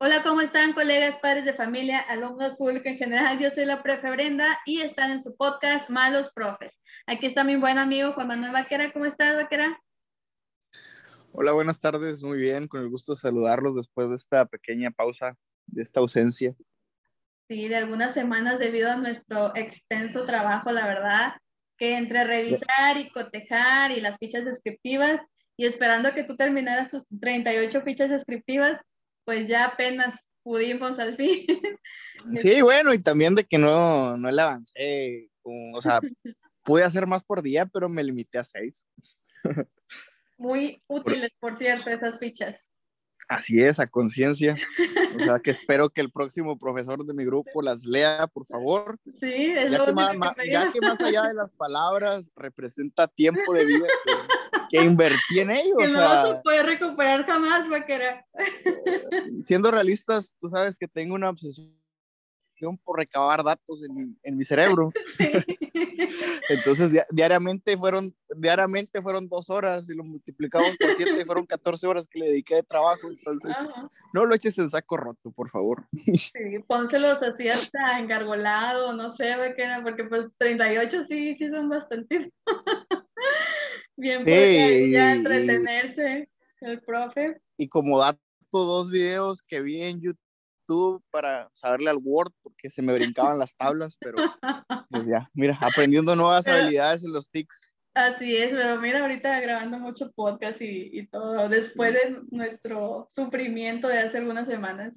Hola, ¿cómo están colegas, padres de familia, alumnos públicos en general? Yo soy la profe Brenda y están en su podcast Malos Profes. Aquí está mi buen amigo Juan Manuel Vaquera. ¿Cómo estás, Vaquera? Hola, buenas tardes. Muy bien, con el gusto de saludarlos después de esta pequeña pausa, de esta ausencia. Sí, de algunas semanas debido a nuestro extenso trabajo, la verdad, que entre revisar y cotejar y las fichas descriptivas y esperando que tú terminaras tus 38 fichas descriptivas, pues ya apenas pudimos al fin. Sí, bueno, y también de que no, no le avancé, o sea, pude hacer más por día, pero me limité a seis. Muy útiles, por cierto, esas fichas. Así es, a conciencia. O sea, que espero que el próximo profesor de mi grupo las lea, por favor. Sí, es ya lo que, más, que ya que más allá de las palabras representa tiempo de vida que, que invertí en ello. Que O no sea, a poder recuperar jamás, vaquera. siendo realistas, tú sabes que tengo una obsesión por recabar datos en mi, en mi cerebro. Sí. Entonces, dia- diariamente fueron, diariamente fueron dos horas y lo multiplicamos por siete, fueron 14 horas que le dediqué de trabajo. Entonces, Ajá. no lo eches en saco roto, por favor. Sí, pónselos así hasta engargolado, no sé, vaquera, porque pues 38 sí, sí son bastantes. Bien, Sí, ya entretenerse el profe. Y como dato, dos videos que vi en YouTube para saberle al Word, porque se me brincaban las tablas, pero pues ya, mira, aprendiendo nuevas Pero- habilidades en los TICs. Así es, pero mira, ahorita grabando mucho podcast y, y todo, después de nuestro sufrimiento de hace algunas semanas.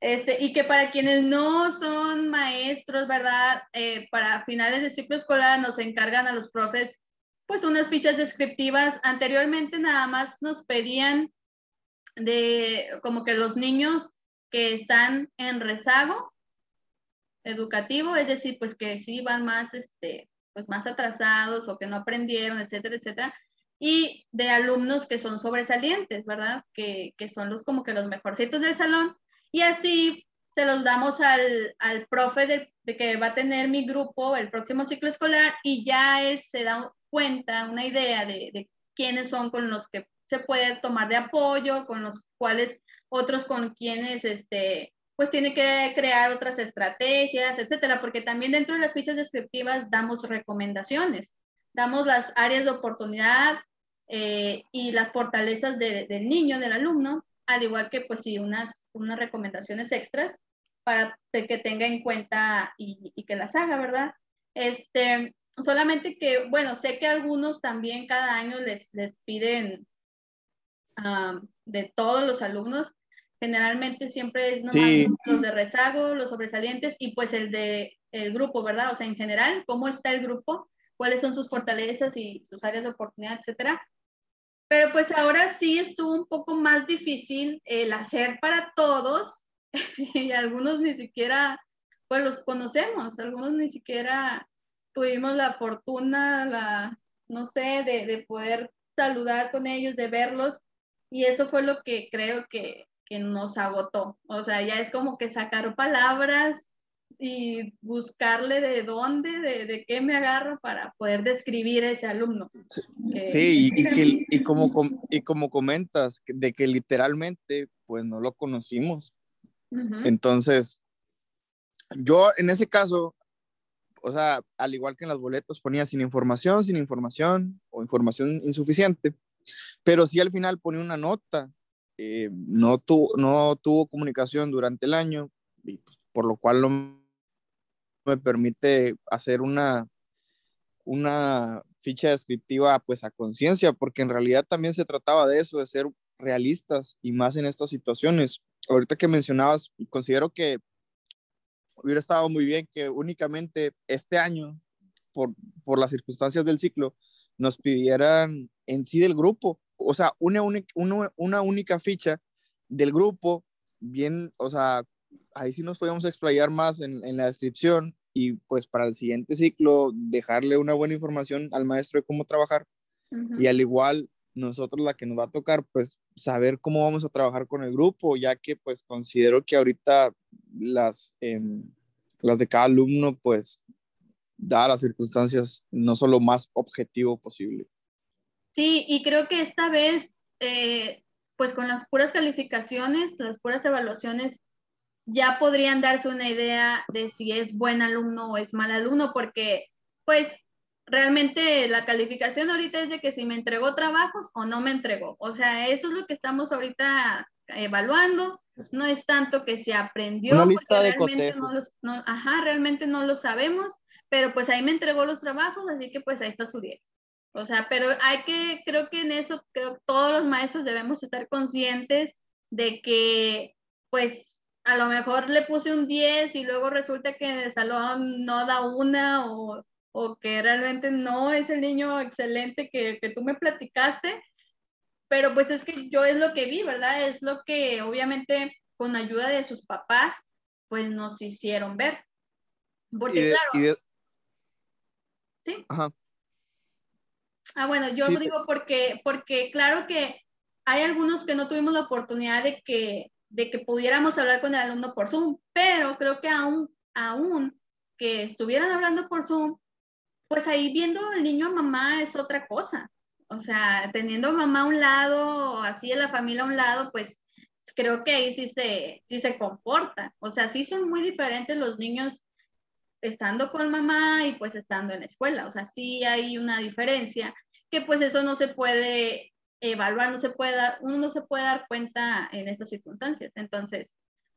Este, y que para quienes no son maestros, ¿verdad? Eh, para finales de ciclo escolar nos encargan a los profes, pues unas fichas descriptivas. Anteriormente nada más nos pedían de como que los niños que están en rezago educativo, es decir, pues que sí van más, este, pues más atrasados o que no aprendieron, etcétera, etcétera, y de alumnos que son sobresalientes, ¿verdad? Que, que son los como que los mejorcitos del salón, y así se los damos al, al profe de, de que va a tener mi grupo el próximo ciclo escolar y ya él se da cuenta, una idea de, quiénes son con los que se puede tomar de apoyo, con los cuales otros con quienes este, pues tiene que crear otras estrategias, etcétera, porque también dentro de las fichas descriptivas damos recomendaciones, damos las áreas de oportunidad eh, y las fortalezas de- del niño, del alumno, al igual que pues sí, unas, unas recomendaciones extras para que tenga en cuenta y, y que las haga, ¿verdad? Este, solamente que, bueno, sé que algunos también cada año les, les piden ah, de todos los alumnos, generalmente siempre es nomás Sí. los de rezago, los sobresalientes y pues el de el grupo, ¿verdad? O sea, en general, ¿cómo está el grupo? ¿Cuáles son sus fortalezas y sus áreas de oportunidad, etcétera? Pero pues ahora sí estuvo un poco más difícil el hacer para todos y algunos ni siquiera, pues los conocemos, algunos ni siquiera tuvimos la fortuna, la, no sé, de, de poder saludar con ellos, de verlos y eso fue lo que creo que, que nos agotó. O sea, ya es como que sacar palabras y buscarle de dónde, de, de qué me agarro para poder describir a ese alumno. Sí, y, y que, y, como, com- y como comentas, de que literalmente, pues no lo conocimos. Entonces, yo en ese caso, o sea, al igual que en las boletas ponía sin información, sin información o información insuficiente, pero sí al final ponía una nota. eh, no, tu, tuvo comunicación durante el año, y pues, por lo cual no me permite hacer una, una ficha descriptiva pues a conciencia, porque en realidad también se trataba de eso, de ser realistas y más en estas situaciones. Ahorita que mencionabas, considero que hubiera estado muy bien que únicamente este año, por, por las circunstancias del ciclo, nos pidieran en sí del grupo, o sea, una, única- una, una única ficha del grupo, bien, o sea, ahí sí nos podíamos explayar más en, en la descripción y pues para el siguiente ciclo dejarle una buena información al maestro de cómo trabajar. Y al igual nosotros la que nos va a tocar, pues saber cómo vamos a trabajar con el grupo, ya que pues considero que ahorita las, em, las de cada alumno, pues, dadas las circunstancias, no son lo más objetivo posible. Sí, y creo que esta vez eh, pues con las puras calificaciones, las puras evaluaciones, ya podrían darse una idea de si es buen alumno o es mal alumno, porque pues realmente la calificación ahorita es de que si me entregó trabajos o no me entregó. O sea, eso es lo que estamos ahorita evaluando. No es tanto que se aprendió. Una lista de realmente no, ajá, realmente no lo sabemos, pero pues ahí me entregó los trabajos, así que pues ahí está su 10. O sea, pero hay que, creo que en eso, creo que todos los maestros debemos estar conscientes de que, pues, a lo mejor le puse un 10 y luego resulta que en el salón no da una o, o que realmente no es el niño excelente que, que tú me platicaste, pero pues es que yo es lo que vi, ¿verdad? Es lo que obviamente con ayuda de sus papás, pues nos hicieron ver. Porque claro. Sí. Ajá. Ah, bueno, yo digo porque, porque claro que hay algunos que no tuvimos la oportunidad de que, de que pudiéramos hablar con el alumno por Zoom, pero creo que aún, aún que estuvieran hablando por Zoom, pues ahí viendo al niño a mamá es otra cosa. O sea, teniendo a mamá a un lado, así en la familia a un lado, pues creo que ahí sí se, sí se comporta. O sea, sí son muy diferentes los niños estando con mamá y pues estando en la escuela. O sea, sí hay una diferencia que pues eso no se puede evaluar, no se puede dar, uno no se puede dar cuenta en estas circunstancias. Entonces,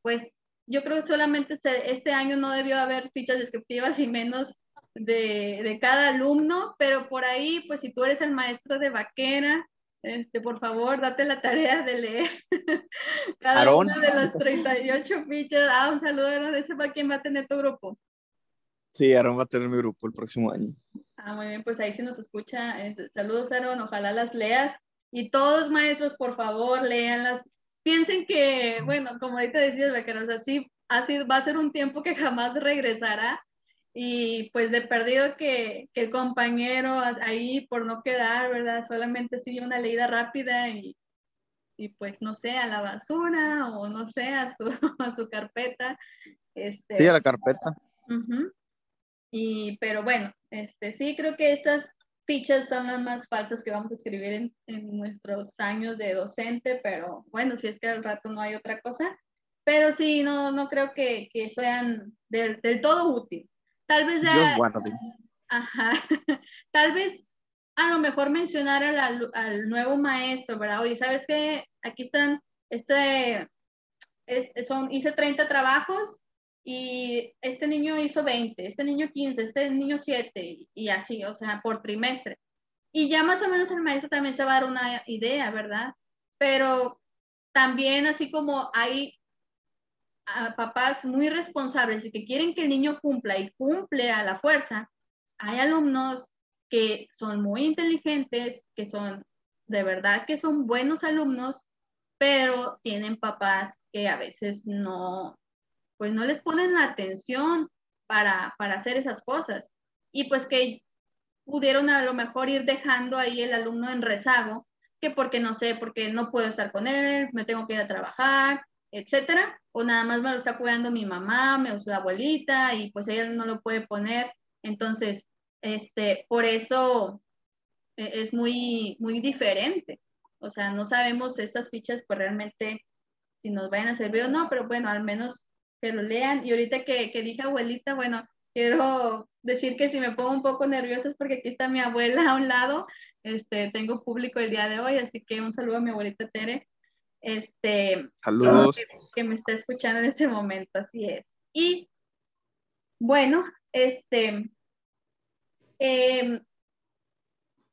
pues yo creo que solamente este año no debió haber fichas descriptivas y menos de, de, cada alumno, pero por ahí, pues si tú eres el maestro de vaquera, este, por favor, date la tarea de leer cada una de las 38 fichas. Ah, un saludo, de ese para quién va a tener tu grupo. Sí, Aaron va a tener mi grupo el próximo año. Ah, muy bien, pues ahí se nos escucha. Este, saludos, Aaron, ojalá las leas. Y todos maestros, por favor, léanlas. Piensen que, bueno, como ahorita decías, Becaros, así, así va a ser un tiempo que jamás regresará. Y pues de perdido que, que el compañero ahí por no quedar, ¿verdad? Solamente sigue una leída rápida y, y pues no sé, a la basura o no sé, a su, a su carpeta. Este, sí, a la carpeta. Y, pero bueno, este, sí creo que estas fichas son las más falsas que vamos a escribir en, en, nuestros años de docente, pero bueno, si es que al rato no hay otra cosa. Pero sí, no, no creo que, que sean del, del, todo útil. Tal vez ya... Ajá. Tal vez a lo mejor mencionar al, al nuevo maestro, ¿verdad? Oye, ¿sabes qué? Aquí están, este, es, son, hice 30 trabajos, y este niño hizo 20, este niño 15, este niño 7 y así, o sea, por trimestre. Y ya más o menos el maestro también se va a dar una idea, ¿verdad? Pero también así como hay papás muy responsables y que quieren que el niño cumpla y cumple a la fuerza, hay alumnos que son muy inteligentes, que son de verdad que son buenos alumnos, pero tienen papás que a veces no, pues no les ponen la atención para, para hacer esas cosas. Y pues que pudieron a lo mejor ir dejando ahí el alumno en rezago, que porque no sé, porque no puedo estar con él, me tengo que ir a trabajar, etcétera, o nada más me lo está cuidando mi mamá, me su abuelita y pues ella no lo puede poner. Entonces, este, por eso e, es muy, muy diferente. O sea, no sabemos esas fichas pues realmente si nos vayan a servir o no, pero bueno, al menos que lo lean. Y ahorita que, que dije abuelita, bueno, quiero decir que si me pongo un poco nerviosa es porque aquí está mi abuela a un lado. Este, tengo público el día de hoy, así que un saludo a mi abuelita Tere. Este, Saludos. Que, me está escuchando en este momento, así es. Y bueno, este, em,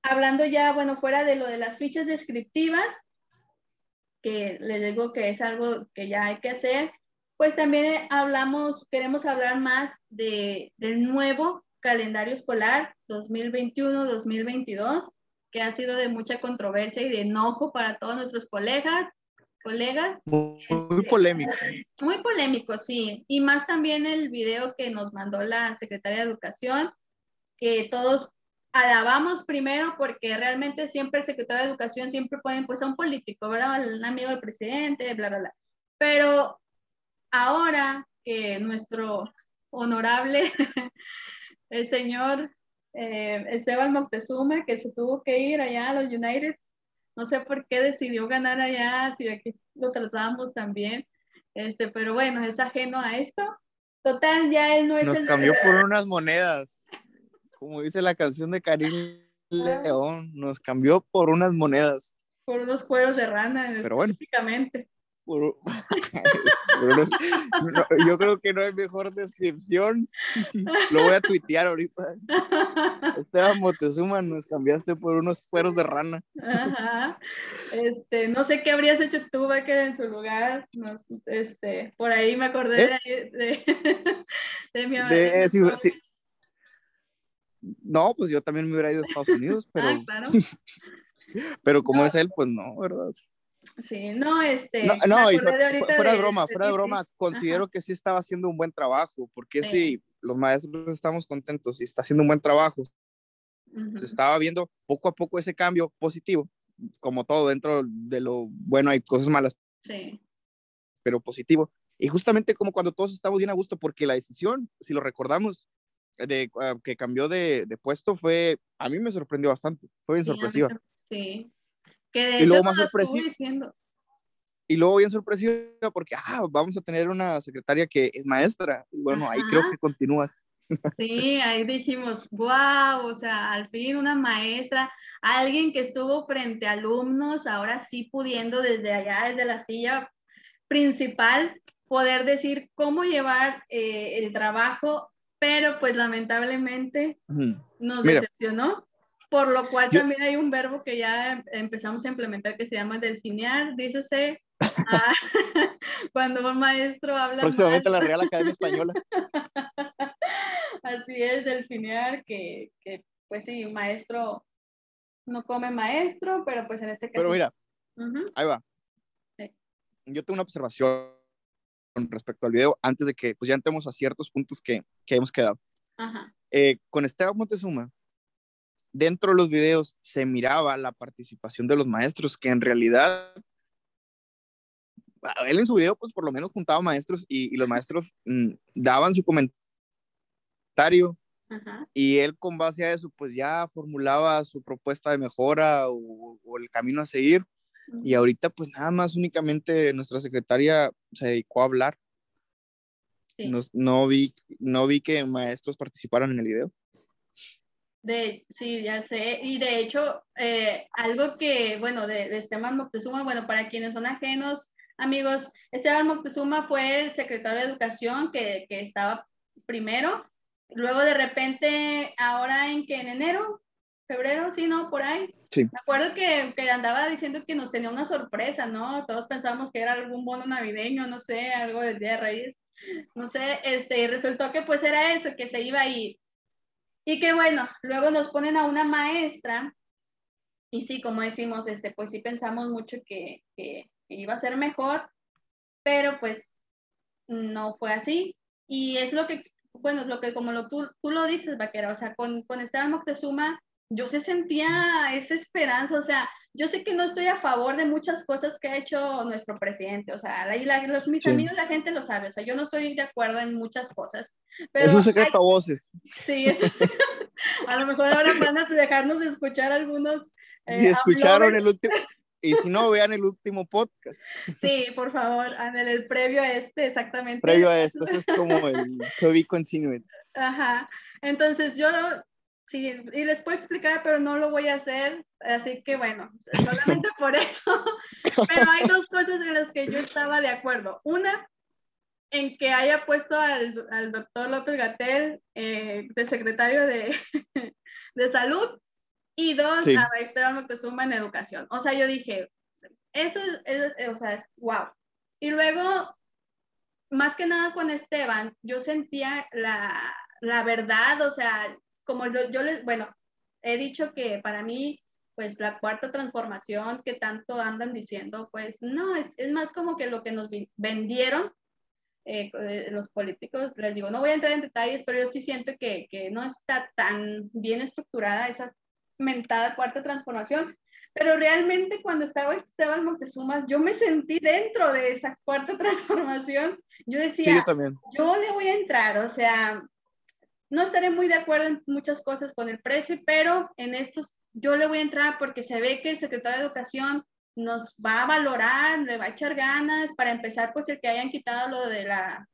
hablando ya, bueno, fuera de lo de las fichas descriptivas, que les digo que es algo que ya hay que hacer, pues también hablamos, queremos hablar más de, del nuevo calendario escolar 2021-2022, que ha sido de mucha controversia y de enojo para todos nuestros colegas. Colegas. Muy, este, polémico. Muy polémico, sí. Y más también el video que nos mandó la secretaria de Educación, que todos alabamos primero porque realmente siempre el secretario de Educación siempre pueden, pues a un político, ¿verdad? Un amigo del presidente, bla, bla, bla. Pero ahora que nuestro honorable, el señor eh, Esteban Moctezuma, que se tuvo que ir allá a los United, no sé por qué decidió ganar allá, si aquí lo tratábamos también, este, pero bueno, es ajeno a esto. Total, ya él no es Nos el... cambió por unas monedas, como dice la canción de Karim León, nos cambió por unas monedas. Por unos cueros de rana, Pero bueno. específicamente. Por- yo creo que no hay mejor descripción. Lo voy a tuitear ahorita. Esteban Moctezuma, nos cambiaste por unos cueros de rana. Ajá. Este, no sé qué habrías hecho tú, Becker, en su lugar. No, este, por ahí me acordé de, de, de mi De- sí, sí. No, pues yo también me hubiera ido a Estados Unidos, pero, Ah, claro. pero como No. es él, pues no, ¿verdad? Sí, no, este. No, y de fuera de broma, fuera de broma, considero que sí estaba haciendo un buen trabajo, porque Sí. sí, los maestros estamos contentos y está haciendo un buen trabajo. Se estaba viendo poco a poco ese cambio positivo, como todo, dentro de lo bueno hay cosas malas, Sí, pero positivo. Y justamente como cuando todos estamos bien a gusto, porque la decisión, si lo recordamos, de ah, que cambió de, de puesto fue, a mí me sorprendió bastante, fue bien sí, sorpresiva. Sí. Que de Y luego más sorpresiva. Y luego bien sorpresiva porque, ah, vamos a tener una secretaria que es maestra. Y bueno, ahí creo Ajá. que continúas. Sí, ahí dijimos, wow, o sea, al fin una maestra, alguien que estuvo frente a alumnos, ahora sí pudiendo desde allá, desde la silla principal, poder decir cómo llevar eh, el trabajo, pero pues lamentablemente nos Mira. decepcionó, por lo cual Yo- también hay un verbo que ya em- empezamos a implementar que se llama delfinear, dícese, ah, cuando un maestro habla Próximamente mal. la Real Academia Española. Así es, delfinear, que, que pues sí, maestro no come maestro, pero pues en este caso. Pero mira, ahí va. Sí. Yo tengo una observación respecto al video antes de que pues ya entremos a ciertos puntos que, que hemos quedado. Ajá, Eh, con Esteban Montezuma, dentro de los videos se miraba la participación de los maestros, que en realidad él en su video pues por lo menos juntaba maestros y, y los maestros mm, daban su comentario ajá. y él con base a eso pues ya formulaba su propuesta de mejora o, o el camino a seguir y ahorita pues nada más únicamente nuestra secretaria se dedicó a hablar. Sí. No, no vi, no vi que maestros participaran en el video. De, sí, ya sé. Y de hecho, eh, algo que, bueno, de, de Esteban Moctezuma, bueno, para quienes son ajenos, amigos, Esteban Moctezuma fue el secretario de Educación que, que estaba primero. Luego de repente, ahora en que en enero, febrero, sí, ¿no? Por ahí. Sí. Me acuerdo que, que andaba diciendo que nos tenía una sorpresa, ¿no? Todos pensábamos que era algún bono navideño, no sé, algo del Día de Reyes, no sé, este, y resultó que pues era eso, que se iba a ir. Y que bueno, luego nos ponen a una maestra y sí, como decimos, este, pues sí pensamos mucho que, que, que iba a ser mejor, pero pues no fue así. Y es lo que, bueno, es lo que como lo, tú, tú lo dices, Vaquera, o sea, con, con Esteban Moctezuma, yo se sentía esa esperanza, o sea, yo sé que no estoy a favor de muchas cosas que ha hecho nuestro presidente, o sea, la, la- los, mis Sí. amigos, la gente lo sabe, o sea, yo no estoy de acuerdo en muchas cosas. Pero es un secreto a voces. Sí, es- a lo mejor ahora van a dejarnos de escuchar algunos. eh, si escucharon uploaders. el último, y si no, vean el último podcast. Sí, por favor, en el previo a este, exactamente. Previo a esto, esto es como el to be continued. Ajá. Entonces yo, sí, y les puedo explicar, pero no lo voy a hacer, así que bueno, solamente por eso. Pero hay dos cosas en las que yo estaba de acuerdo. Una, en que haya puesto al, al doctor López Gatel eh, de secretario de, de salud y dos, Sí. a Esteban Moctezuma en educación. O sea, yo dije, eso es, es- o sea, es wow. Y luego, más que nada con Esteban, yo sentía la, la verdad, o sea, como yo, yo les, bueno, he dicho que para mí, pues la cuarta transformación que tanto andan diciendo, pues no, es, es más como que lo que nos vendieron eh, eh, los políticos, les digo, no voy a entrar en detalles, pero yo sí siento que, que no está tan bien estructurada esa mentada cuarta transformación, pero realmente cuando estaba Esteban Montezuma, yo me sentí dentro de esa cuarta transformación, yo decía, Sí, yo yo le voy a entrar, o sea, no estaré muy de acuerdo en muchas cosas con el precio, pero en estos yo le voy a entrar porque se ve que el secretario de Educación nos va a valorar, le va a echar ganas, para empezar, pues el que hayan quitado lo de la,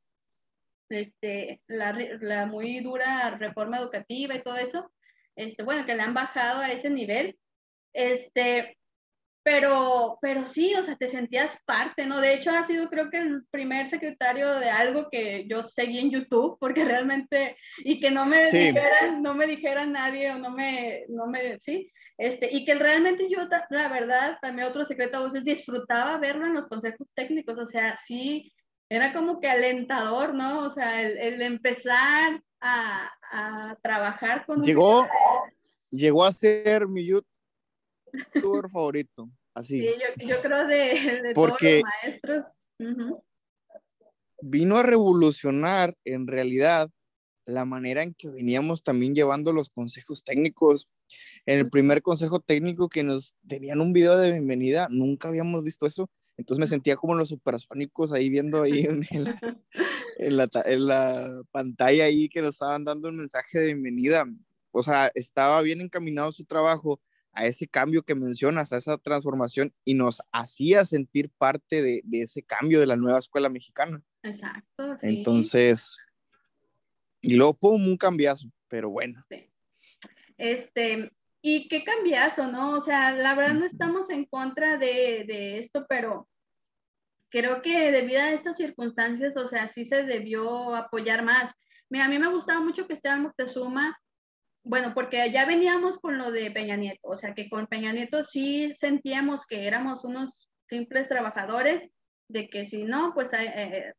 este, la, muy dura reforma educativa y todo eso, este, bueno, que le han bajado a ese nivel, este, pero, pero sí, o sea, te sentías parte, ¿no? De hecho, ha sido creo que el primer secretario de algo que yo seguí en YouTube, porque realmente, y que no me dijeran, no me dijera nadie o no me, no me, sí, este, y que realmente yo, la verdad, también otro secreto a veces disfrutaba verlo en los consejos técnicos, o sea, sí, era como que alentador, ¿no? O sea, el, el empezar a, a, trabajar con... Llegó, llegó a ser mi YouTube youtuber favorito? Así. Sí, yo, creo de, Porque todos los maestros. Vino a revolucionar en realidad la manera en que veníamos también llevando los consejos técnicos. En el primer consejo técnico que nos tenían un video de bienvenida, nunca habíamos visto eso. Entonces me sentía como los supersónicos ahí viendo ahí en, en, la, en la pantalla ahí que nos estaban dando un mensaje de bienvenida. O sea, estaba bien encaminado su trabajo a ese cambio que mencionas, a esa transformación y nos hacía sentir parte de, ese cambio de la nueva escuela mexicana. Exacto. Entonces, y luego, pum, un cambiazo, pero bueno. Este, y qué cambiazo, ¿no? O sea, la verdad no estamos en contra de, de esto, pero creo que debido a estas circunstancias, o sea, sí se debió apoyar más. Mira, a mí me gustaba mucho que Esteban Moctezuma bueno, porque ya veníamos con lo de Peña Nieto, o sea que con Peña Nieto sí sentíamos que éramos unos simples trabajadores, de que si no, pues eh, eh,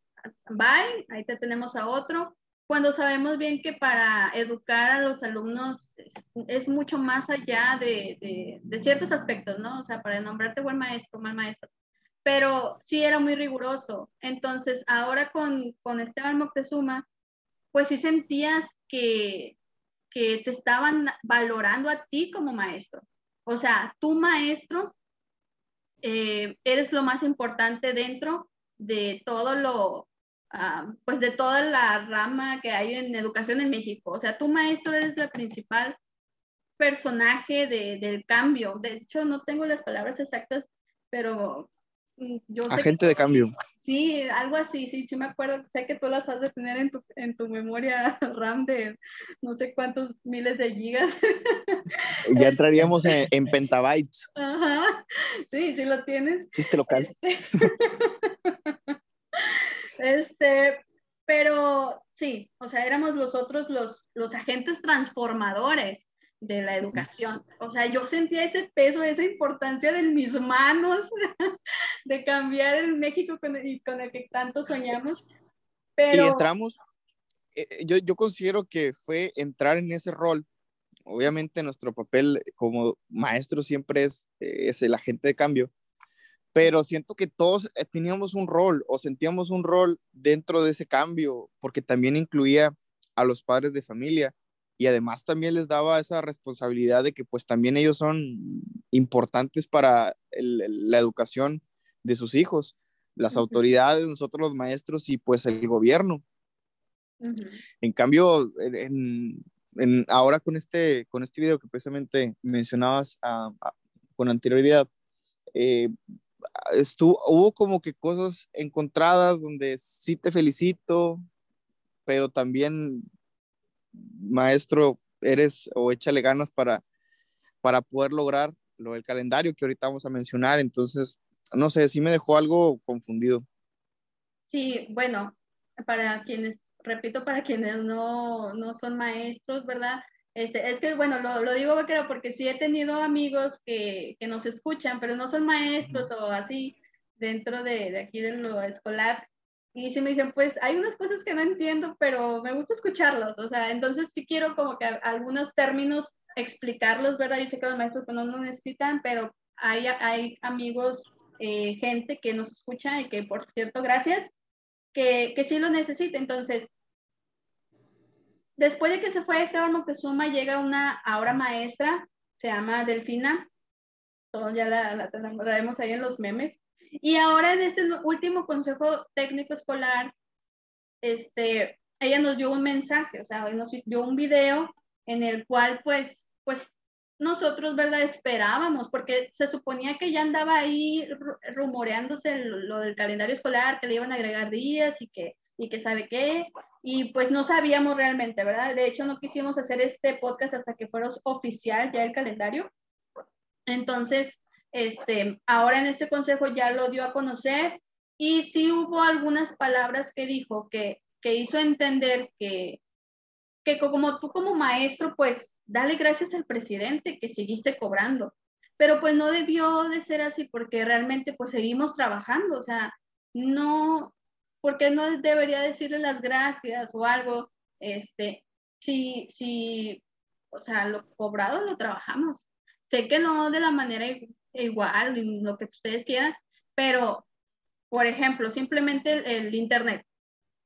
bye, ahí te tenemos a otro, cuando sabemos bien que para educar a los alumnos es, mucho más allá de, de, ciertos aspectos, ¿no? O sea, para nombrarte buen maestro, mal maestro, pero sí era muy riguroso. Entonces, ahora con, con Esteban Moctezuma, pues sí sentías que, que te estaban valorando a ti como maestro. O sea, tu maestro eh, eres lo más importante dentro de todo lo, ah, pues de toda la rama que hay en educación en México. O sea, tu maestro eres la principal personaje del cambio. De hecho, no tengo las palabras exactas, pero Mm, Agente de cambio. Sí, algo así, sí, sí me acuerdo. Sé que tú las has de tener en tu, en tu memoria RAM de no sé cuántos miles de gigas. Ya entraríamos en, en pentabytes. Ajá, sí, sí lo tienes. Chiste local. Este, este, pero sí, o sea, éramos los otros los, los agentes transformadores de la educación. O sea, yo sentía ese peso, esa importancia de mis manos, de cambiar el México con el, con el que tanto soñamos. Pero... Y entramos, eh, eh, yo, yo considero que fue entrar en ese rol. Obviamente nuestro papel como maestro siempre es, eh, es el agente de cambio, pero siento que todos teníamos un rol o sentíamos un rol dentro de ese cambio, porque también incluía a los padres de familia y además también les daba esa responsabilidad de que pues también ellos son importantes para la educación de sus hijos, las autoridades, nosotros los maestros y pues el gobierno. En cambio, en, ahora con este, con este video que precisamente mencionabas con anterioridad, eh, estuvo, hubo como que cosas encontradas donde sí te felicito, pero también maestro eres o échale ganas para, para poder lograr lo del calendario que ahorita vamos a mencionar. Entonces, no sé, sí me dejó algo confundido. Sí, bueno, para quienes, repito, para quienes no, no son maestros, ¿verdad? Este, es que, bueno, lo, lo digo porque sí he tenido amigos que, que, nos escuchan, pero no son maestros o así dentro de, de aquí de lo escolar. Y si me dicen, pues hay unas cosas que no entiendo, pero me gusta escucharlos. O sea, entonces sí quiero como que algunos términos explicarlos, ¿verdad? Yo sé que los maestros no lo necesitan, pero hay, hay amigos, eh, gente que nos escucha y que, por cierto, gracias, que, que sí lo necesita. Entonces, después de que se fue Esteban Moctezuma, llega una ahora maestra, se llama Delfina, todos ya la, la, la vemos ahí en los memes, y ahora en este último consejo técnico escolar, este, ella nos dio un mensaje, o sea, nos dio un video en el cual pues, pues nosotros, ¿verdad? Esperábamos, porque se suponía que ya andaba ahí rumoreándose lo del calendario escolar, que le iban a agregar días y que, y que sabe qué, y pues no sabíamos realmente, ¿verdad? De hecho, no quisimos hacer este podcast hasta que fuera oficial ya el calendario. Entonces, este, ahora en este consejo ya lo dio a conocer y sí hubo algunas palabras que dijo que, que hizo entender que, que como tú como maestro, pues dale gracias al presidente que seguiste cobrando. Pero pues no debió de ser así porque realmente pues seguimos trabajando, o sea, no, porque no debería decirle las gracias o algo? Este, si, si, o sea, lo cobrado lo trabajamos. Sé que no de la manera igual, lo que ustedes quieran, pero, por ejemplo, simplemente el, Internet.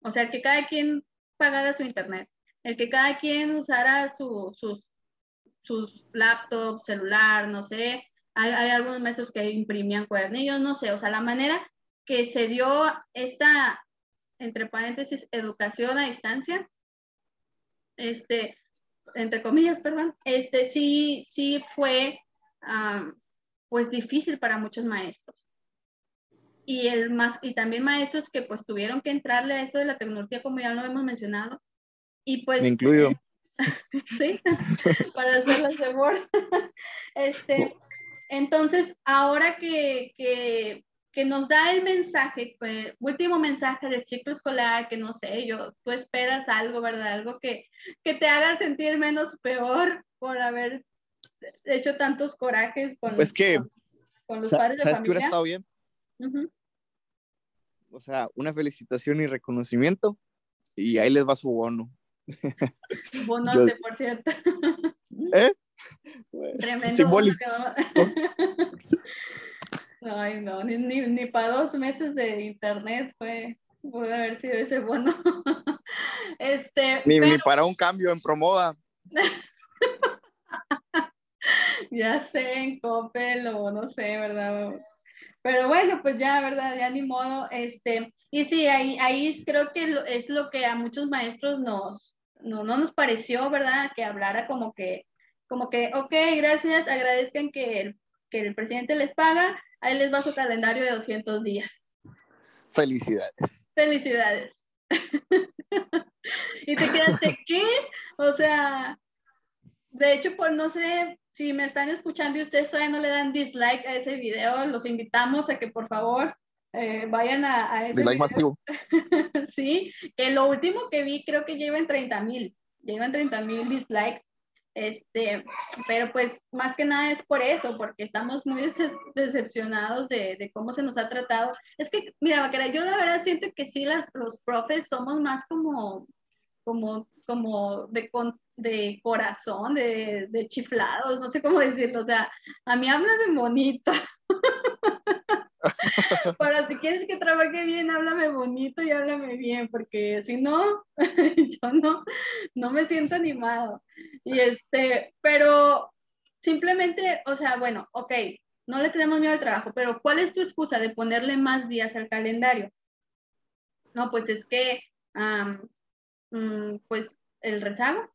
O sea, que cada quien pagara su Internet, el que cada quien usara su, sus, sus laptops, celular, no sé. Hay, hay algunos maestros que imprimían cuadernillos, no sé. O sea, la manera que se dio esta, entre paréntesis, educación a distancia, este, entre comillas, perdón, este sí, sí fue pues difícil para muchos maestros. Y, el más, y también maestros que pues tuvieron que entrarle a eso de la tecnología, como ya lo hemos mencionado. Y pues... Me incluyo. sí, para hacerlo de este, entonces, ahora que, que, que, nos da el mensaje, el último mensaje del ciclo escolar, que no sé, yo, tú esperas algo, ¿verdad? Algo que, que te haga sentir menos peor por haber hecho tantos corajes con, pues que, con, los padres de ¿Sabes que hubiera estado bien? O sea, una felicitación y reconocimiento y ahí les va su bono. Bonote, por cierto. ¿Eh? Tremendo. Simbólico. Ay, no, ni, ni, ni, para dos meses de internet fue, puede haber sido ese bono. este, ni, ni para un cambio en promoda. ya sé, en Coppel o no sé, ¿verdad? Pero bueno, pues ya, ¿verdad? Ya ni modo. Este, y sí, ahí, ahí creo que es lo que a muchos maestros nos, no, no nos pareció, ¿verdad? Que hablara como que, como que, ok, gracias, agradezcan que el, que el presidente les paga, ahí les va su calendario de 200 días. Felicidades. Felicidades. y te quedaste, ¿qué? O sea, de hecho, pues no sé si me están escuchando y ustedes todavía no le dan dislike a ese video, los invitamos a que por favor eh, vayan a, a ese Dislike masivo. sí, que lo último que vi creo que llevan 30 mil, llevan 30 mil dislikes. Este, pero pues más que nada es por eso, porque estamos muy decepcionados de, de, cómo se nos ha tratado. Es que, mira, Vaquera, yo la verdad siento que sí, las, los profes somos más como, como, como de, de corazón, de, de, chiflados, no sé cómo decirlo, o sea, a mí háblame bonito. Para si quieres que trabaje bien, háblame bonito y háblame bien, porque si no, yo no, no me siento animado. Y este, pero simplemente, o sea, bueno, ok, no le tenemos miedo al trabajo, pero ¿cuál es tu excusa de ponerle más días al calendario? No, pues es que, mm, pues el rezago,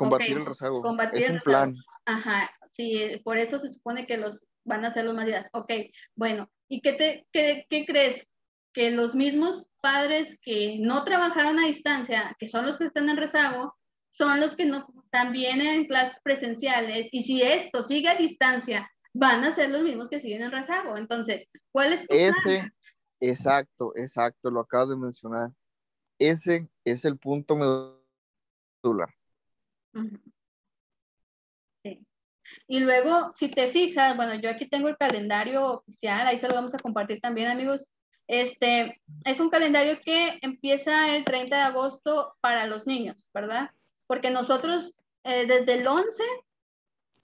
Combatir el rezago. Combatir es un plan. Ajá, sí, por eso se supone que los van a hacer los más días. Ok, bueno, ¿y qué, te, qué, qué crees? Que los mismos padres que no trabajaron a distancia, que son los que están en rezago, son los que no también en clases presenciales y si esto sigue a distancia, van a ser los mismos que siguen en rezago. Entonces, ¿cuál es tu Ese, exacto, exacto, lo acabas de mencionar. Ese es el punto medular. Y luego, si te fijas, bueno, yo aquí tengo el calendario oficial, ahí se lo vamos a compartir también, amigos. Este es un calendario que empieza el 30 de agosto para los niños, ¿verdad? Porque nosotros eh, desde el 11,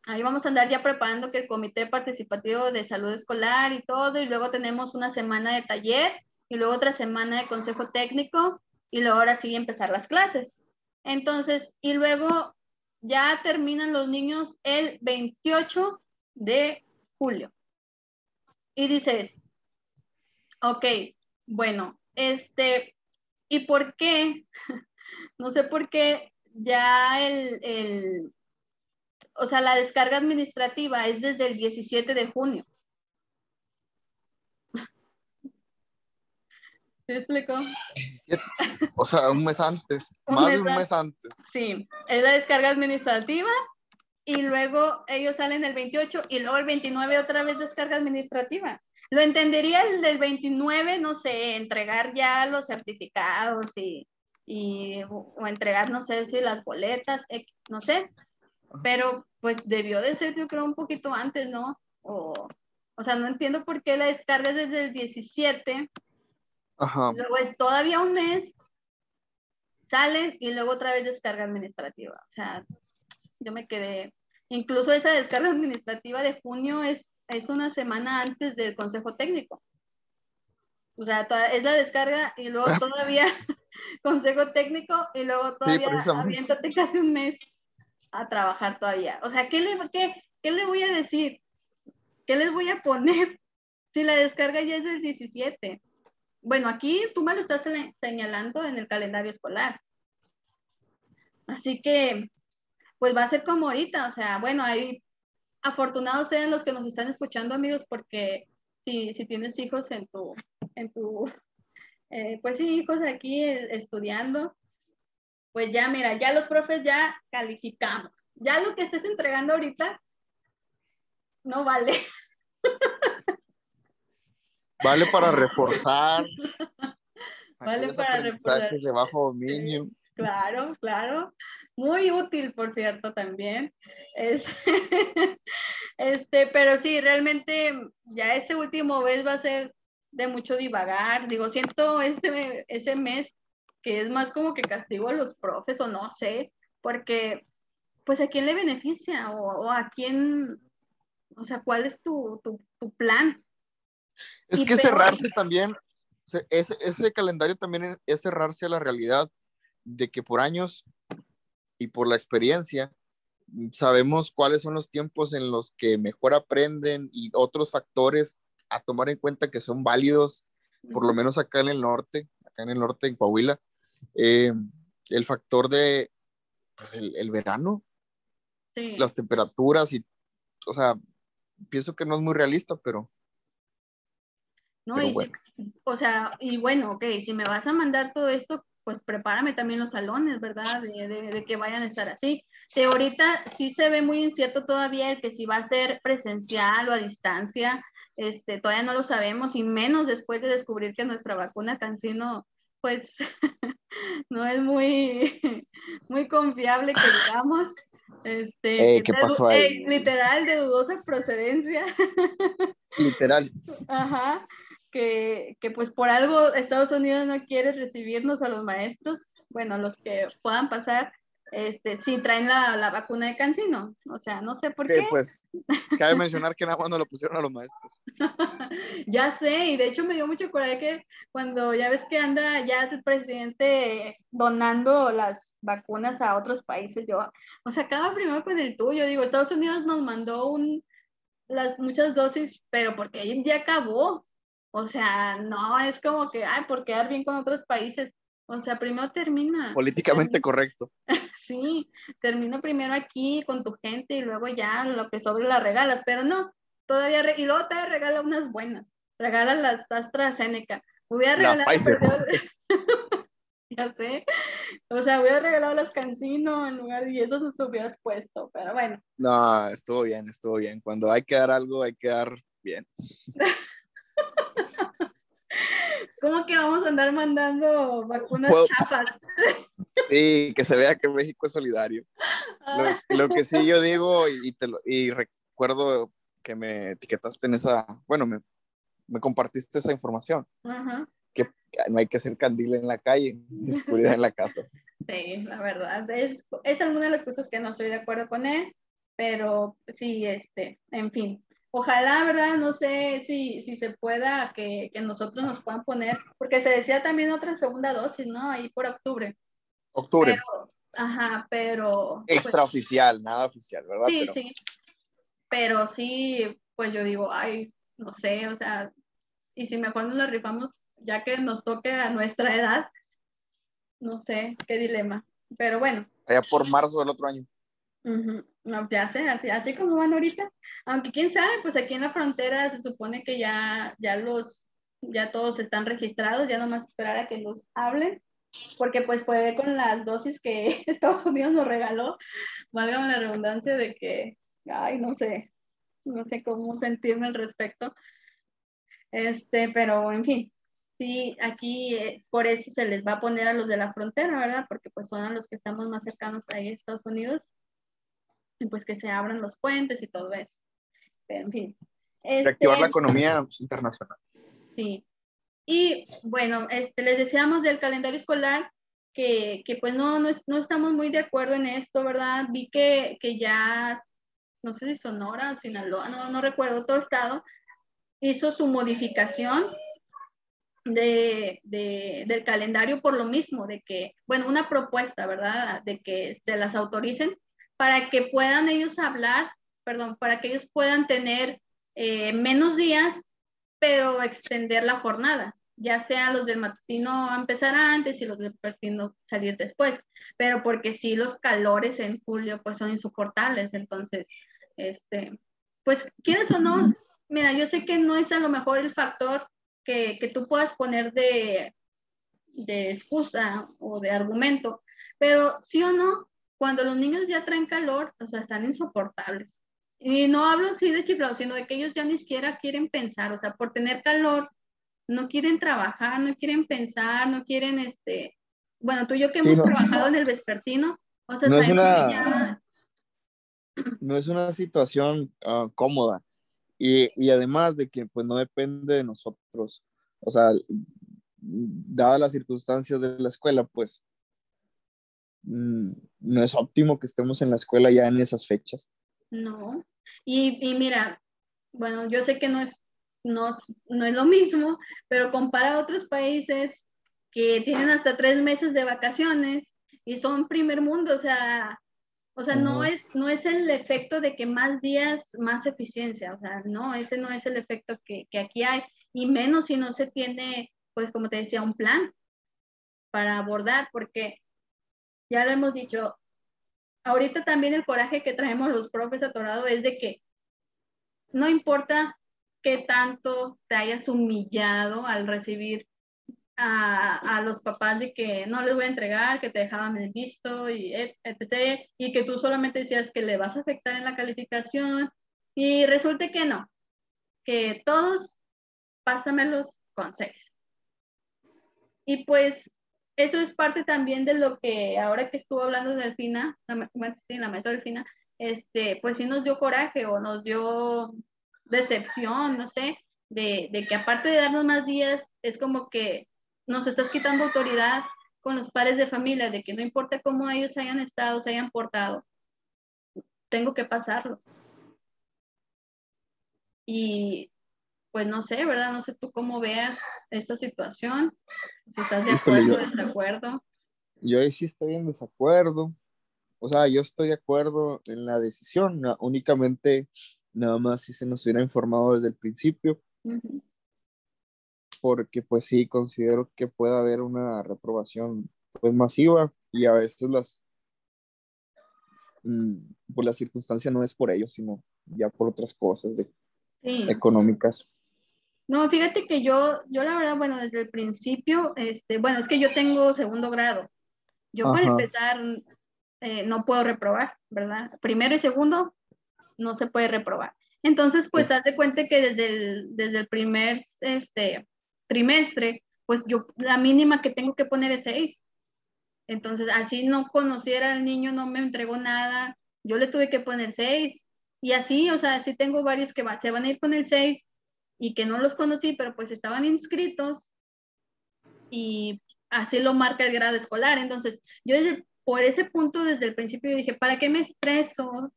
ahí vamos a andar ya preparando que el Comité Participativo de Salud Escolar y todo, y luego tenemos una semana de taller y luego otra semana de consejo técnico y luego ahora sí empezar las clases. Entonces, y luego ya terminan los niños el 28 de julio. Y dices, ok, bueno, este, ¿y por qué? no sé por qué ya el, el, o sea, la descarga administrativa es desde el 17 de junio. ¿Te explico? o sea, un mes antes, más de un mes antes. Sí, es la descarga administrativa y luego ellos salen el 28 y luego el 29 otra vez descarga administrativa. Lo entendería el del 29, no sé, entregar ya los certificados y, y o, o entregar, no sé si las boletas, no sé, pero pues debió de ser yo creo un poquito antes, ¿no? O, o sea, no entiendo por qué la descarga es desde el 17 Luego es todavía un mes, salen y luego otra vez descarga administrativa. O sea, yo me quedé. Incluso esa descarga administrativa de junio es, es una semana antes del consejo técnico. O sea, es la descarga y luego todavía consejo técnico y luego todavía sí, casi un mes a trabajar todavía. O sea, ¿qué le, qué, ¿qué le voy a decir? ¿Qué les voy a poner si la descarga ya es del 17? Bueno, aquí tú me lo estás señalando en el calendario escolar. Así que, pues va a ser como ahorita, o sea, bueno, hay afortunados sean los que nos están escuchando, amigos, porque si, si tienes hijos en tu, en tu, eh, pues sí, hijos aquí eh, estudiando, pues ya, mira, ya los profes ya calificamos. Ya lo que estés entregando ahorita no vale. Vale para reforzar. vale para reforzar. de bajo dominio. Claro, claro. Muy útil, por cierto, también. Es, este, pero sí, realmente ya ese último mes va a ser de mucho divagar. Digo, siento este, ese mes que es más como que castigo a los profes o no sé, porque pues a quién le beneficia o, a quién, o sea, cuál es tu, tu, tu plan es que cerrarse también, ese, ese calendario también es cerrarse a la realidad de que por años y por la experiencia sabemos cuáles son los tiempos en los que mejor aprenden y otros factores a tomar en cuenta que son válidos, por lo menos acá en el norte, acá en el norte, en Coahuila. Eh, el factor de pues, el, verano, las temperaturas y, o sea, pienso que no es muy realista, pero ¿no? Y o sea, y bueno, ok, si me vas a mandar todo esto, pues prepárame también los salones, ¿verdad? De, de, que vayan a estar así. De ahorita sí se ve muy incierto todavía el que si va a ser presencial o a distancia, este, todavía no lo sabemos y menos después de descubrir que nuestra vacuna Cancino, pues, no es muy, muy confiable que digamos. Este, ¿Qué pasó ahí? literal, de dudosa procedencia. Literal. Ajá que, que, pues por algo Estados Unidos no quiere recibirnos a los maestros, bueno, los que puedan pasar, este, si traen la, la vacuna de Cancino. O sea, no sé por qué. Pues cabe mencionar que nada más no lo pusieron a los maestros. ya sé, y de hecho me dio mucho coraje que cuando ya ves que anda ya el presidente donando las vacunas a otros países, yo, o sea, acaba primero con el tuyo, digo, Estados Unidos nos mandó un, las muchas dosis, pero porque ya acabó, o sea, no es como que, ay, por quedar bien con otros países. O sea, primero termina. Políticamente correcto. sí, termina primero aquí con tu gente y luego ya lo que sobre las regalas, pero no, todavía, y luego te regala unas buenas. Regala las AstraZeneca. Hubiera regalado. ya sé. O sea, hubiera regalado las Cancino en lugar de eso se hubieras puesto, pero bueno. No, estuvo bien, estuvo bien. Cuando hay que dar algo, hay que dar bien. ¿Cómo que vamos a andar mandando vacunas chafas? Sí, que se vea que México es solidario. Lo, ah. que sí yo digo, y, te lo, y recuerdo que me etiquetaste en esa, bueno, me, me compartiste esa información, que no hay que hacer candil en la calle, oscuridad en la casa. Sí, la verdad, es, es alguna de las cosas que no estoy de acuerdo con él, pero sí, este, en fin, ojalá, ¿verdad? No sé si, si se pueda que, que, nosotros nos puedan poner, porque se decía también otra segunda dosis, ¿no? Ahí por octubre. Octubre. ajá, pero... Pues Extraoficial, nada oficial, ¿verdad? Sí, sí. Pero sí, pues yo digo, ay, no sé, o sea, y si mejor nos la rifamos, ya que nos toque a nuestra edad, no sé, qué dilema. Pero bueno. Allá por marzo del otro año. No, ya sé, así, así como van ahorita. Aunque quién sabe, pues aquí en la frontera se supone que ya, ya los, ya todos están registrados, ya nomás esperar a que los hablen, porque pues puede con las dosis que Estados Unidos nos regaló, valga la redundancia de que, ay, no sé, no sé cómo sentirme al respecto. Este, pero en fin, sí, aquí eh, por eso se les va a poner a los de la frontera, ¿verdad? Porque pues son a los que estamos más cercanos ahí a Estados Unidos. Y pues que se abran los puentes y todo eso. Pero en fin. Reactivar la este, economía internacional. Sí. Y bueno, este, les decíamos del calendario escolar que, que pues no, no, no, estamos muy de acuerdo en esto, ¿verdad? Vi que, que ya, no sé si Sonora o Sinaloa, no, no recuerdo, otro estado, hizo su modificación de, de, del calendario por lo mismo, de que, bueno, una propuesta, ¿verdad? De que se las autoricen para que puedan ellos hablar, perdón, para que ellos puedan tener eh, menos días, pero extender la jornada, ya sea los del matutino empezar antes y los del matutino salir después, pero porque sí los calores en julio pues son insoportables, entonces, este, pues, ¿quieres o no? Mira, yo sé que no es a lo mejor el factor que, que tú puedas poner de, de excusa o de argumento, pero sí o no, cuando los niños ya traen calor, o sea, están insoportables. Y no hablo así de chiflado, sino de que ellos ya ni siquiera quieren pensar, o sea, por tener calor, no quieren trabajar, no quieren pensar, no quieren, este, bueno, tú y yo que hemos trabajado en el vespertino, o sea, no es una, no es una situación ah, cómoda. Y, y, además de que pues no depende de nosotros, o sea, dadas las circunstancias de la escuela, pues no es óptimo que estemos en la escuela ya en esas fechas. No, y, y mira, bueno, yo sé que no es, no, no es lo mismo, pero compara a otros países que tienen hasta tres meses de vacaciones y son primer mundo, o sea, o sea, no, es, no es el efecto de que más días, más eficiencia, o sea, no, ese no es el efecto que, que aquí hay, y menos si no se tiene, pues como te decía, un plan para abordar, porque ya lo hemos dicho, ahorita también el coraje que traemos los profes atorados es de que no importa qué tanto te hayas humillado al recibir a, a, los papás de que no les voy a entregar, que te dejaban el visto y etc. Y que tú solamente decías que le vas a afectar en la calificación y resulta que no, que todos pásamelos con seis. Y pues eso es parte también de lo que ahora que estuvo hablando de Delfina, la, sí, la maestra Delfina, este, pues sí nos dio coraje o nos dio decepción, no sé, de, de, que aparte de darnos más días, es como que nos estás quitando autoridad con los padres de familia, de que no importa cómo ellos hayan estado, se hayan portado, tengo que pasarlos. Y pues no sé, ¿verdad? No sé tú cómo veas esta situación, si estás de acuerdo o desacuerdo. Yo ahí sí estoy en desacuerdo. O sea, yo estoy de acuerdo en la decisión, únicamente nada más si se nos hubiera informado desde el principio. Porque pues sí, considero que puede haber una reprobación pues masiva y a veces las, mm, por la circunstancia no es por ellos, sino ya por otras cosas de, económicas. No, fíjate que yo, yo la verdad, bueno, desde el principio, este, bueno, es que yo tengo segundo grado. Yo para empezar eh, no puedo reprobar, ¿verdad? Primero y segundo no se puede reprobar. Entonces, pues, haz de cuenta que desde el, desde el primer este, trimestre, pues yo la mínima que tengo que poner es seis. Entonces, así no conociera al niño, no me entregó nada, yo le tuve que poner seis. Y así, o sea, así tengo varios que se van a ir con el seis y que no los conocí, pero pues estaban inscritos y así lo marca el grado escolar. Entonces, yo por ese punto desde el principio dije, ¿para qué me estreso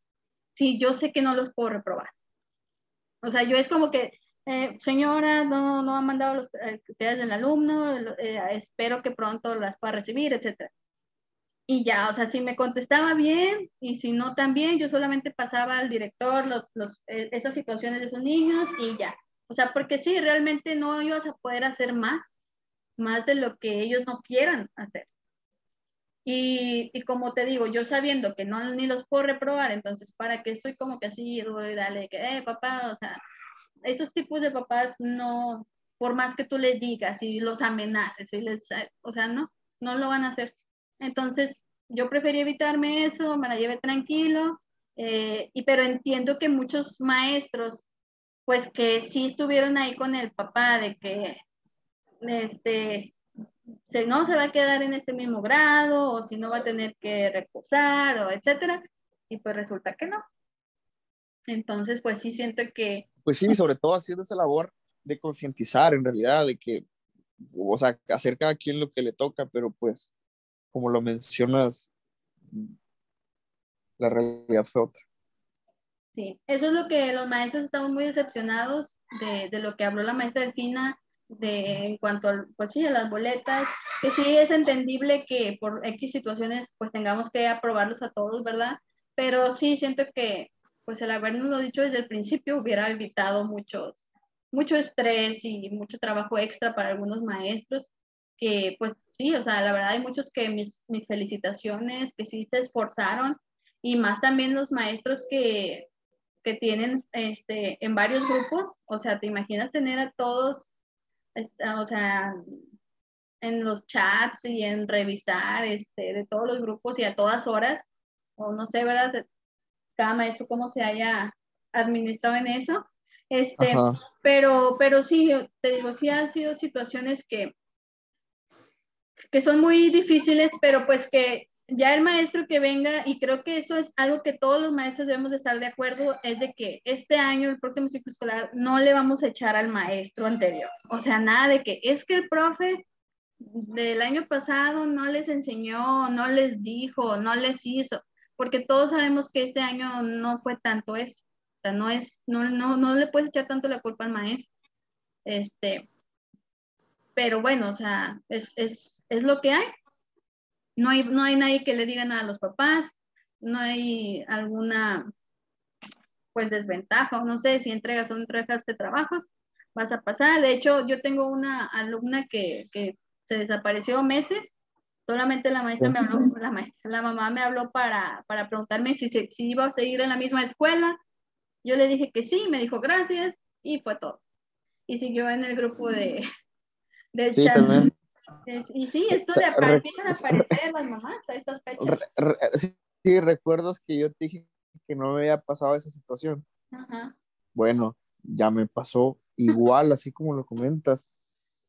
si yo sé que no los puedo reprobar? O sea, yo es como que, eh, señora, no, no ha mandado los actividades del alumno, eh, espero que pronto las pueda recibir, etc. Y ya, o sea, si me contestaba bien y si no también, yo solamente pasaba al director los, los, eh, esas situaciones de esos niños y ya. O sea, porque sí, realmente no ibas a poder hacer más, más de lo que ellos no quieran hacer. Y, y, como te digo, yo sabiendo que no ni los puedo reprobar, entonces, ¿para qué estoy como que así, dale, que, eh, papá, o sea, esos tipos de papás no, por más que tú les digas y los amenaces, y les, o sea, no, no lo van a hacer. Entonces, yo preferí evitarme eso, me la llevé tranquilo, eh, y pero entiendo que muchos maestros, pues que sí estuvieron ahí con el papá de que este, no se va a quedar en este mismo grado o si no va a tener que reposar o etcétera, y pues resulta que no. Entonces, pues sí siento que... Pues sí, sobre todo haciendo esa labor de concientizar en realidad, de que, o sea, hacer cada quien lo que le toca, pero pues, como lo mencionas, la realidad fue otra. Sí, eso es lo que los maestros estamos muy decepcionados de, lo que habló la maestra Delfina de, en cuanto a, pues sí, a las boletas, que sí es entendible que por X situaciones pues tengamos que aprobarlos a todos, ¿verdad? Pero sí siento que pues el habernos dicho desde el principio hubiera evitado muchos, mucho estrés y mucho trabajo extra para algunos maestros que pues sí, o sea, la verdad hay muchos que mis, mis felicitaciones, que sí se esforzaron y más también los maestros que, que tienen este, en varios grupos, o sea, te imaginas tener a todos, o sea, en los chats y en revisar este, de todos los grupos y a todas horas, o no sé, ¿verdad? Cada maestro cómo se haya administrado en eso. Este, pero, pero sí, te digo, sí han sido situaciones que, que son muy difíciles, pero pues que ya el maestro que venga, y creo que eso es algo que todos los maestros debemos de estar de acuerdo, es de que este año, el próximo ciclo escolar, no le vamos a echar al maestro anterior. O sea, nada de que es que el profe del año pasado no les enseñó, no les dijo, no les hizo, porque todos sabemos que este año no fue tanto eso. O sea, no es, no, no, no le puedes echar tanto la culpa al maestro. Este, pero bueno, o sea, es, es, es lo que hay. No hay, no hay nadie que le diga nada a los papás, no hay alguna pues desventaja, no sé si entregas o no entregas de trabajos, vas a pasar. De hecho, yo tengo una alumna que, que se desapareció meses, solamente la maestra me habló, la maestra, la mamá me habló para, para preguntarme si, si iba a seguir en la misma escuela, yo le dije que sí, me dijo gracias y fue todo. Y siguió en el grupo de, del sí, chat. También. Y sí, esto de apare empiezan a aparecer las mamás a estas fechas. Re, re, sí, recuerdas que yo te dije que no me había pasado esa situación. Ajá. Bueno, ya me pasó igual, así como lo comentas.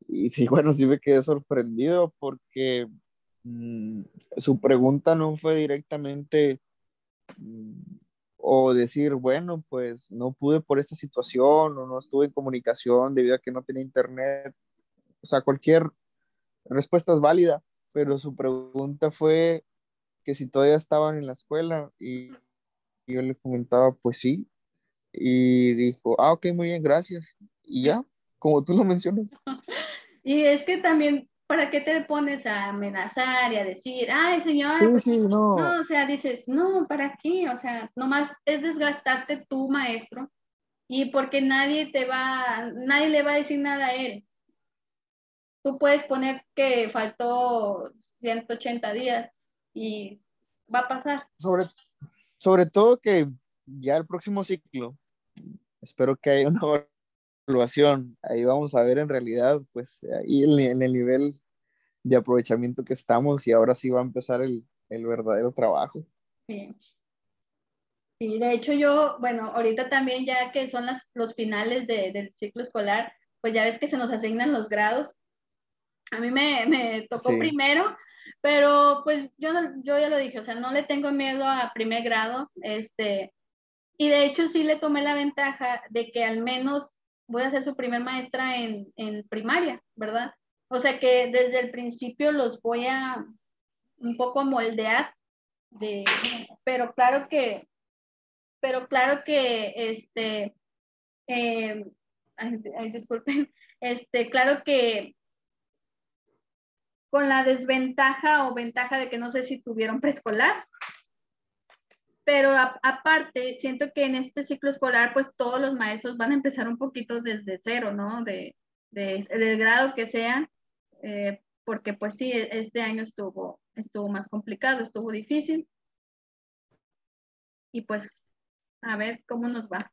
Y sí, bueno, sí me quedé sorprendido porque mmm, su pregunta no fue directamente mmm, o decir, bueno, pues no pude por esta situación o no estuve en comunicación debido a que no tenía internet. O sea, cualquier respuesta es válida, pero su pregunta fue que si todavía estaban en la escuela y yo le comentaba, pues sí, y dijo, ah, ok, muy bien, gracias. Y ya, como tú lo mencionas. Y es que también, ¿para qué te pones a amenazar y a decir, ay, señora? Sí, pues, sí, no. no, o sea, dices, no, ¿para qué? O sea, nomás es desgastarte tu maestro y porque nadie te va, nadie le va a decir nada a él. Tú puedes poner que faltó 180 días y va a pasar. Sobre, sobre todo que ya el próximo ciclo, espero que haya una evaluación, ahí vamos a ver en realidad, pues ahí en, en el nivel de aprovechamiento que estamos y ahora sí va a empezar el, el verdadero trabajo. Sí. sí. de hecho yo, bueno, ahorita también ya que son las, los finales de, del ciclo escolar, pues ya ves que se nos asignan los grados. A mí me, me tocó sí. primero, pero pues yo, yo ya lo dije, o sea, no le tengo miedo a primer grado, este, y de hecho sí le tomé la ventaja de que al menos voy a ser su primer maestra en, en primaria, ¿verdad? O sea que desde el principio los voy a un poco moldear, de, pero claro que, pero claro que, este, eh, ay, ay, disculpen, este, claro que con la desventaja o ventaja de que no sé si tuvieron preescolar. Pero a, aparte, siento que en este ciclo escolar, pues todos los maestros van a empezar un poquito desde cero, ¿no? De, de del grado que sean, eh, porque pues sí, este año estuvo, estuvo más complicado, estuvo difícil. Y pues a ver cómo nos va.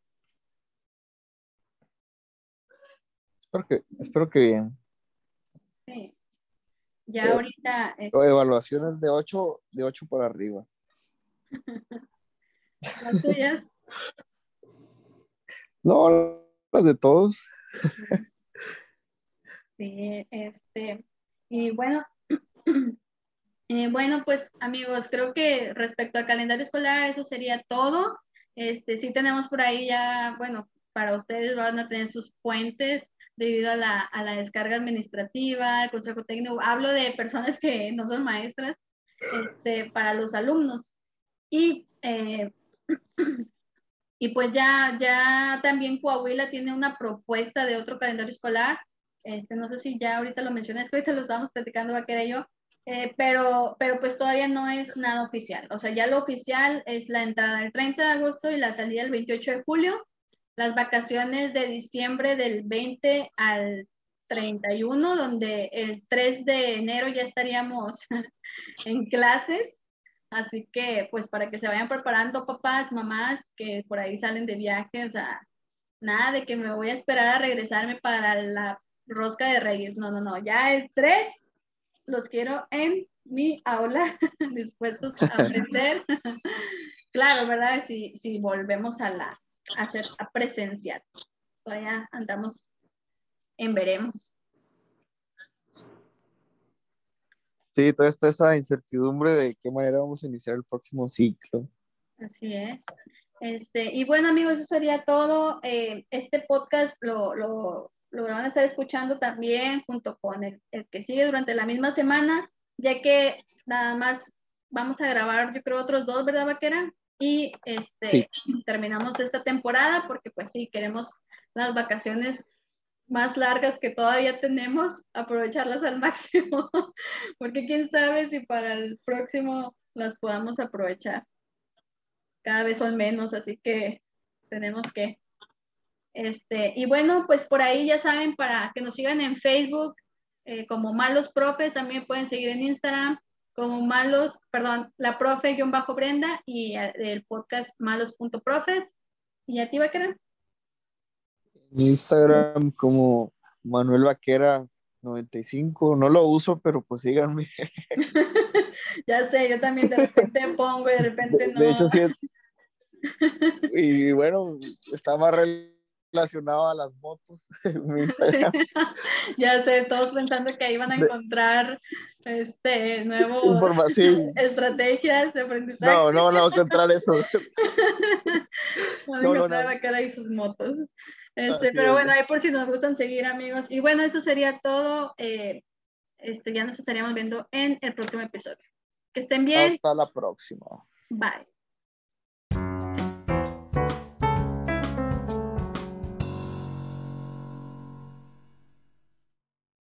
Espero que, espero que bien. Sí. Ya ahorita. Evaluaciones de 8, de 8 para arriba. ¿Las tuyas? No, las de todos. Sí, este, y bueno, eh, bueno, pues amigos, creo que respecto al calendario escolar, eso sería todo. Este, sí tenemos por ahí ya, bueno, para ustedes van a tener sus puentes debido a la, a la descarga administrativa, el consejo técnico. Hablo de personas que no son maestras, este, para los alumnos. Y, eh, y pues ya, ya también Coahuila tiene una propuesta de otro calendario escolar. Este, no sé si ya ahorita lo mencioné, es que ahorita lo estábamos platicando Vaquera y yo, eh, pero, pero pues todavía no es nada oficial. O sea, ya lo oficial es la entrada el 30 de agosto y la salida el 28 de julio las vacaciones de diciembre del 20 al 31, donde el 3 de enero ya estaríamos en clases. Así que, pues, para que se vayan preparando papás, mamás que por ahí salen de viaje, o sea, nada de que me voy a esperar a regresarme para la rosca de reyes. No, no, no, ya el 3 los quiero en mi aula, dispuestos a aprender. claro, ¿verdad? Si, si volvemos a la, hacer a presenciar. Todavía andamos en veremos. Sí, toda esta esa incertidumbre de qué manera vamos a iniciar el próximo ciclo. Así es. Este, y bueno, amigos, eso sería todo. Eh, este podcast lo, lo, lo, van a estar escuchando también junto con el, el, que sigue durante la misma semana, ya que nada más vamos a grabar, yo creo, otros dos, ¿verdad, Vaquera? Y este, terminamos esta temporada porque pues sí, queremos las vacaciones más largas que todavía tenemos, aprovecharlas al máximo, porque quién sabe si para el próximo las podamos aprovechar. Cada vez son menos, así que tenemos que. Este, y bueno, pues por ahí ya saben, para que nos sigan en Facebook eh, como Malos Profes, también pueden seguir en Instagram como malos, perdón, la profe-brenda y el podcast malos.profes. ¿Y a ti, Vaquera? Instagram como Manuel Vaquera 95, no lo uso, pero pues síganme. ya sé, yo también de repente pongo, de repente no. De hecho, sí. y bueno, está más relacionado a las motos ya sé, todos pensando que ahí van a encontrar este nuevo estrategias de aprendizaje. No, no, no, encontrar eso. no, no, no, cara y sus motos. Este, pero bueno, ahí por si nos gustan seguir, amigos. Y bueno, eso sería todo. Eh, este, ya nos estaríamos viendo en el próximo episodio. Que estén bien. Hasta la próxima. Bye.